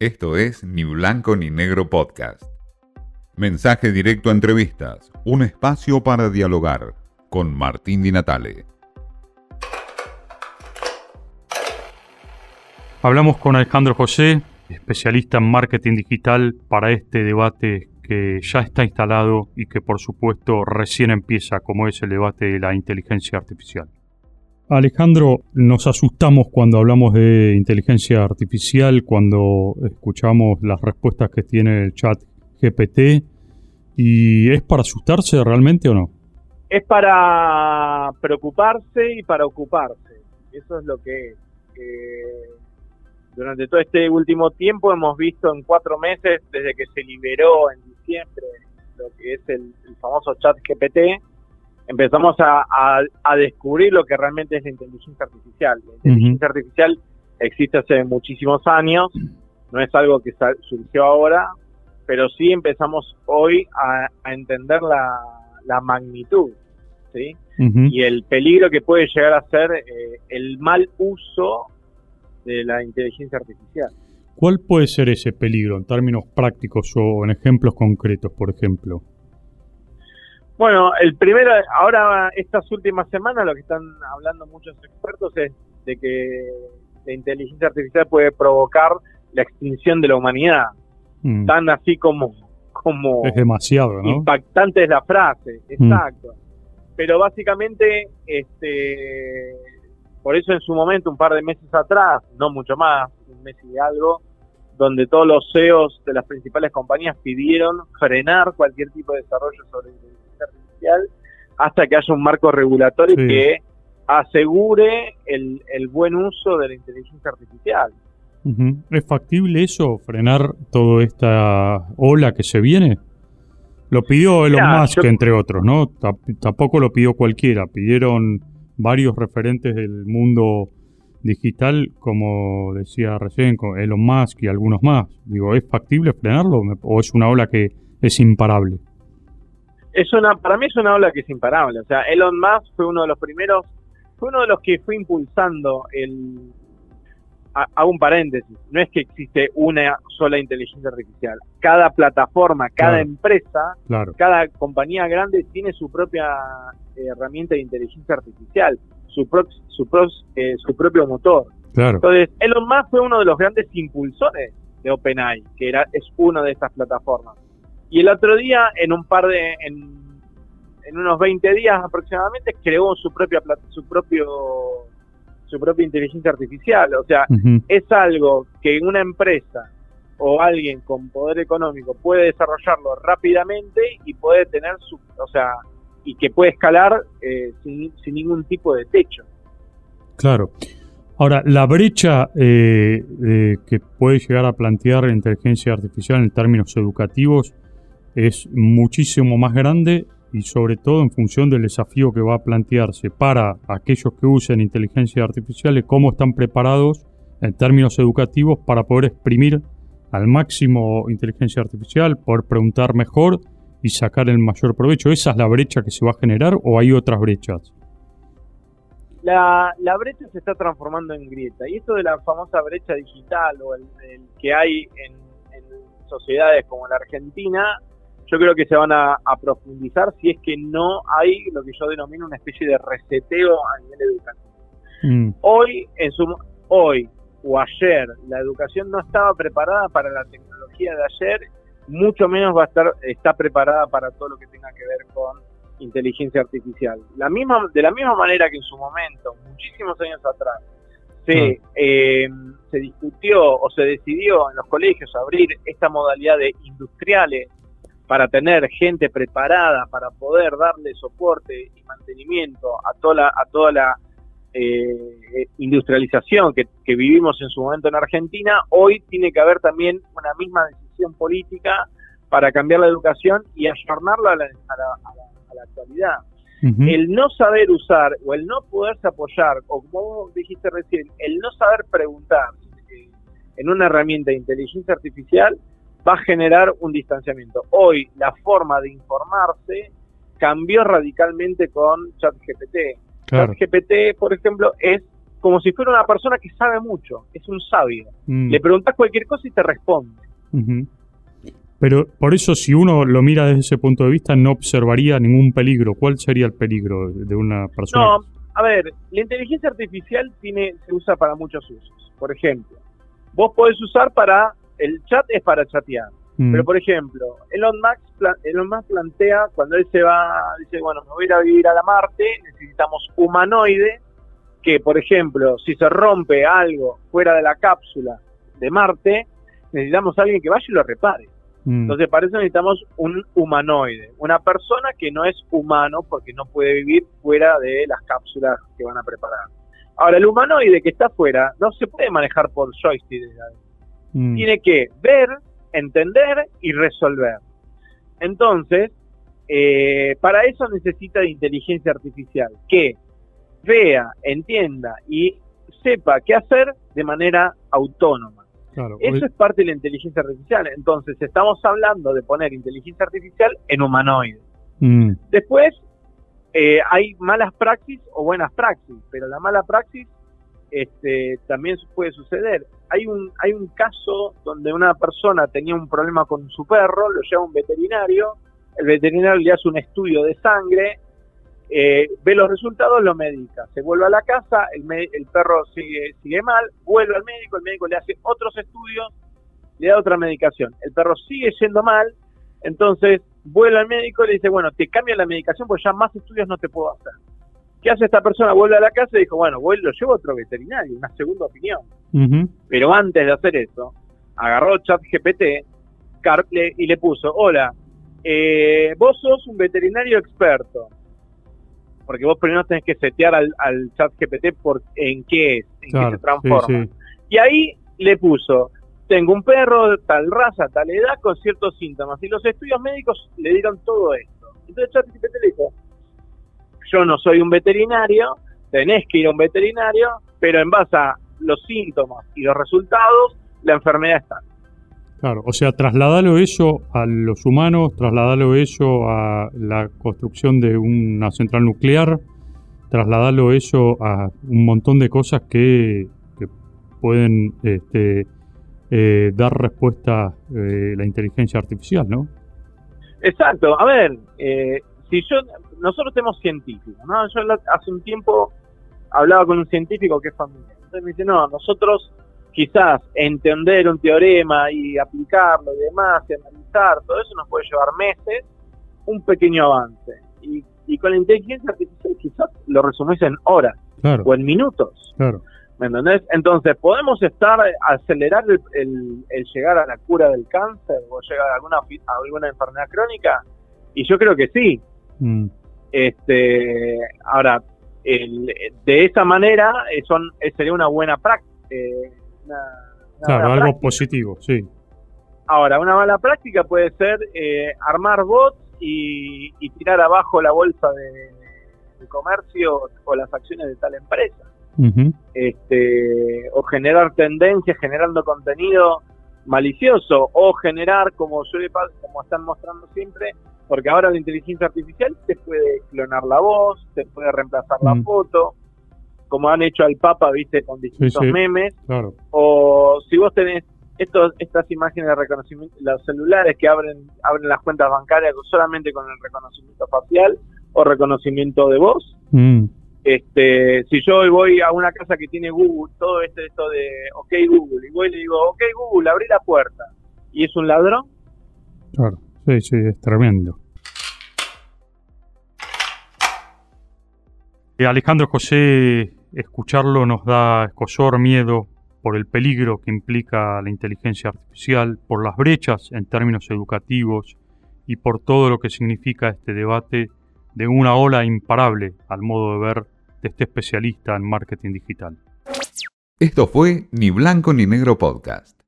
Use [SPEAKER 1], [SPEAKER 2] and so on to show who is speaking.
[SPEAKER 1] Esto es Ni Blanco ni Negro Podcast. Mensaje directo a entrevistas, un espacio para dialogar con Martín Di Natale.
[SPEAKER 2] Hablamos con Alejandro José, especialista en marketing digital, para este debate que ya está instalado y que por supuesto recién empieza, como es el debate de la inteligencia artificial. Alejandro, nos asustamos cuando hablamos de inteligencia artificial, cuando escuchamos las respuestas que tiene el chat GPT. ¿Y es para asustarse realmente o no?
[SPEAKER 3] Es para preocuparse y para ocuparse. Eso es lo que es. Eh, durante todo este último tiempo hemos visto en cuatro meses, desde que se liberó en diciembre lo que es el, famoso chat GPT, empezamos a, descubrir lo que realmente es la inteligencia artificial. La inteligencia artificial existe hace muchísimos años, no es algo que surgió ahora, pero sí empezamos hoy a, entender la, magnitud, ¿sí? Y el peligro que puede llegar a ser eh, el mal uso de la inteligencia artificial.
[SPEAKER 2] ¿Cuál puede ser ese peligro en términos prácticos o en ejemplos concretos, por ejemplo?
[SPEAKER 3] Bueno, el primero, ahora estas últimas semanas lo que están hablando muchos expertos es de que la inteligencia artificial puede provocar la extinción de la humanidad. Mm. Tan así como, como
[SPEAKER 2] es demasiado, ¿no?
[SPEAKER 3] impactante es la frase, mm. exacto. Pero básicamente este por eso en su momento, un par de meses atrás, no mucho más, un mes y algo, donde todos los CEOs de las principales compañías pidieron frenar cualquier tipo de desarrollo sobre inteligencia hasta que haya un marco regulatorio que asegure el, buen uso de la inteligencia artificial.
[SPEAKER 2] ¿Es factible eso, frenar toda esta ola que se viene? Lo pidió Elon Musk, entre otros, ¿no? tampoco lo pidió cualquiera. Pidieron varios referentes del mundo digital, como decía recién, con Elon Musk y algunos más. Digo, ¿es factible frenarlo o es una ola que es imparable?
[SPEAKER 3] Es una, para mí es una ola que es imparable. O sea, Elon Musk fue uno de los primeros, fue uno de los que fue impulsando el, hago un paréntesis, no es que existe una sola inteligencia artificial. Cada plataforma, cada empresa, cada compañía grande tiene su propia eh, herramienta de inteligencia artificial, su, su, eh, su propio motor. Entonces, Elon Musk fue uno de los grandes impulsores de OpenAI, que era, es una de estas plataformas. Y el otro día, en un par de, en, en unos 20 días aproximadamente, creó su propia su propio su propia inteligencia artificial. O sea, es algo que una empresa o alguien con poder económico puede desarrollarlo rápidamente y puede tener su, o sea, y que puede escalar eh, sin, ningún tipo de techo.
[SPEAKER 2] Claro. Ahora, la brecha eh, que puede llegar a plantear la inteligencia artificial en términos educativos es muchísimo más grande y sobre todo en función del desafío que va a plantearse para aquellos que usen inteligencia artificial y cómo están preparados en términos educativos para poder exprimir al máximo inteligencia artificial, poder preguntar mejor y sacar el mayor provecho. ¿Esa es la brecha que se va a generar o hay otras brechas?
[SPEAKER 3] La, brecha se está transformando en grieta y esto de la famosa brecha digital o el, que hay en sociedades como la Argentina yo creo que se van a, profundizar si es que no hay lo que yo denomino una especie de reseteo a nivel educativo. Mm. Hoy, en su, hoy o ayer, la educación no estaba preparada para la tecnología de ayer, mucho menos va a estar está preparada para todo lo que tenga que ver con inteligencia artificial. La misma, de la misma manera que en su momento, muchísimos años atrás, se, mm. eh, se discutió o se decidió en los colegios abrir esta modalidad de industriales para tener gente preparada para poder darle soporte y mantenimiento a toda la, a toda la eh, industrialización que, vivimos en su momento en Argentina, hoy tiene que haber también una misma decisión política para cambiar la educación y ayornarla a la, a la, actualidad. El no saber usar o el no poderse apoyar, o como dijiste recién, el no saber preguntar eh, en una herramienta de inteligencia artificial va a generar un distanciamiento. Hoy la forma de informarse cambió radicalmente con ChatGPT. ChatGPT, por ejemplo, es como si fuera una persona que sabe mucho, es un sabio.
[SPEAKER 2] Mm.
[SPEAKER 3] Le preguntas cualquier cosa y te responde.
[SPEAKER 2] Pero por eso, si uno lo mira desde ese punto de vista, no observaría ningún peligro. ¿Cuál sería el peligro de una persona?
[SPEAKER 3] No, a ver, la inteligencia artificial tiene, se usa para muchos usos. Por ejemplo, vos podés usar para, el chat es para chatear.
[SPEAKER 2] Mm,
[SPEAKER 3] Pero por ejemplo, Elon Musk, Elon Musk plantea, cuando él se va, dice, bueno, me voy a ir a vivir a la Marte, necesitamos humanoide, que por ejemplo, si se rompe algo fuera de la cápsula de Marte, necesitamos a alguien que vaya y lo repare.
[SPEAKER 2] mm,
[SPEAKER 3] Entonces, para eso necesitamos un humanoide, una persona que no es humano porque no puede vivir fuera de las cápsulas que van a preparar. Ahora, el humanoide que está afuera no se puede manejar por joystick. desde adentro.
[SPEAKER 2] Mm,
[SPEAKER 3] Tiene que ver, entender y resolver. Entonces, eh, para eso necesita de inteligencia artificial, que vea, entienda y sepa qué hacer de manera autónoma.
[SPEAKER 2] claro.
[SPEAKER 3] Eso es parte de la inteligencia artificial. Entonces, estamos hablando de poner inteligencia artificial en humanoide.
[SPEAKER 2] Mm,
[SPEAKER 3] Después, eh, hay malas praxis o buenas praxis, pero la mala praxis este, también puede suceder. Hay un, hay un caso donde una persona tenía un problema con su perro, lo lleva a un veterinario, el veterinario le hace un estudio de sangre, eh, ve los resultados, lo medica, se vuelve a la casa, el, perro sigue, sigue mal, vuelve al médico, el médico le hace otros estudios, le da otra medicación, el perro sigue yendo mal, entonces vuelve al médico y le dice, bueno, te cambio la medicación porque ya más estudios no te puedo hacer. ¿Qué hace esta persona? Vuelve a la casa y dijo, bueno, voy, lo llevo a otro veterinario, una segunda opinión. Pero antes de hacer eso, agarró ChatGPT y le puso, hola, eh, vos sos un veterinario experto. Porque vos primero tenés que setear al, al ChatGPT por en qué es, en
[SPEAKER 2] claro,
[SPEAKER 3] qué se transforma.
[SPEAKER 2] sí, sí.
[SPEAKER 3] Y ahí le puso, tengo un perro de tal raza, tal edad, con ciertos síntomas. Y los estudios médicos le dieron todo esto. Entonces ChatGPT le dijo, yo no soy un veterinario, tenés que ir a un veterinario, pero en base a los síntomas y los resultados, la enfermedad está.
[SPEAKER 2] Claro, o sea, trasladalo eso a los humanos, trasladalo eso a la construcción de una central nuclear, trasladalo eso a un montón de cosas que, que pueden este, eh, dar respuesta eh, la inteligencia artificial, ¿no?
[SPEAKER 3] Exacto, a ver, eh, si yo, nosotros tenemos científicos, ¿no? Yo hace un tiempo hablaba con un científico que es familiar. Entonces me dice, no, nosotros quizás entender un teorema y aplicarlo y demás, y analizar, todo eso nos puede llevar meses, un pequeño avance. Y, y con la inteligencia artificial quizás lo resumís en horas
[SPEAKER 2] Claro,
[SPEAKER 3] o en minutos.
[SPEAKER 2] claro.
[SPEAKER 3] ¿Me entendés? Entonces, ¿podemos estar, acelerar el, el- el llegar a la cura del cáncer o llegar a alguna, a alguna enfermedad crónica? Y yo creo que sí.
[SPEAKER 2] Mm,
[SPEAKER 3] Este, ahora, el- de esa manera eh, son, eh, sería una buena práctica. una, una
[SPEAKER 2] claro, algo
[SPEAKER 3] práctica.
[SPEAKER 2] positivo, sí.
[SPEAKER 3] Ahora, una mala práctica puede ser eh, armar bots y, y tirar abajo la bolsa de, de comercio o las acciones de tal empresa. Este, o generar tendencias generando contenido malicioso o generar como suele pa- como están mostrando siempre porque ahora la inteligencia artificial te puede clonar la voz te puede reemplazar la
[SPEAKER 2] Mm.
[SPEAKER 3] foto como han hecho al Papa viste con distintos
[SPEAKER 2] sí.
[SPEAKER 3] memes.
[SPEAKER 2] Claro,
[SPEAKER 3] o si vos tenés estos, estas imágenes de reconocimiento los celulares que abren abren las cuentas bancarias solamente con el reconocimiento facial o reconocimiento de voz.
[SPEAKER 2] Mm,
[SPEAKER 3] este, si yo voy a una casa que tiene Google, todo este esto de OK Google, y voy y le digo, OK Google, abrí la puerta, y es un ladrón,
[SPEAKER 2] claro, sí, es tremendo. Eh, Alejandro José, escucharlo nos da escosor, miedo por el peligro que implica la inteligencia artificial, por las brechas en términos educativos y por todo lo que significa este debate de una ola imparable al modo de ver de este especialista en marketing digital.
[SPEAKER 1] Esto fue Ni Blanco ni Negro Podcast.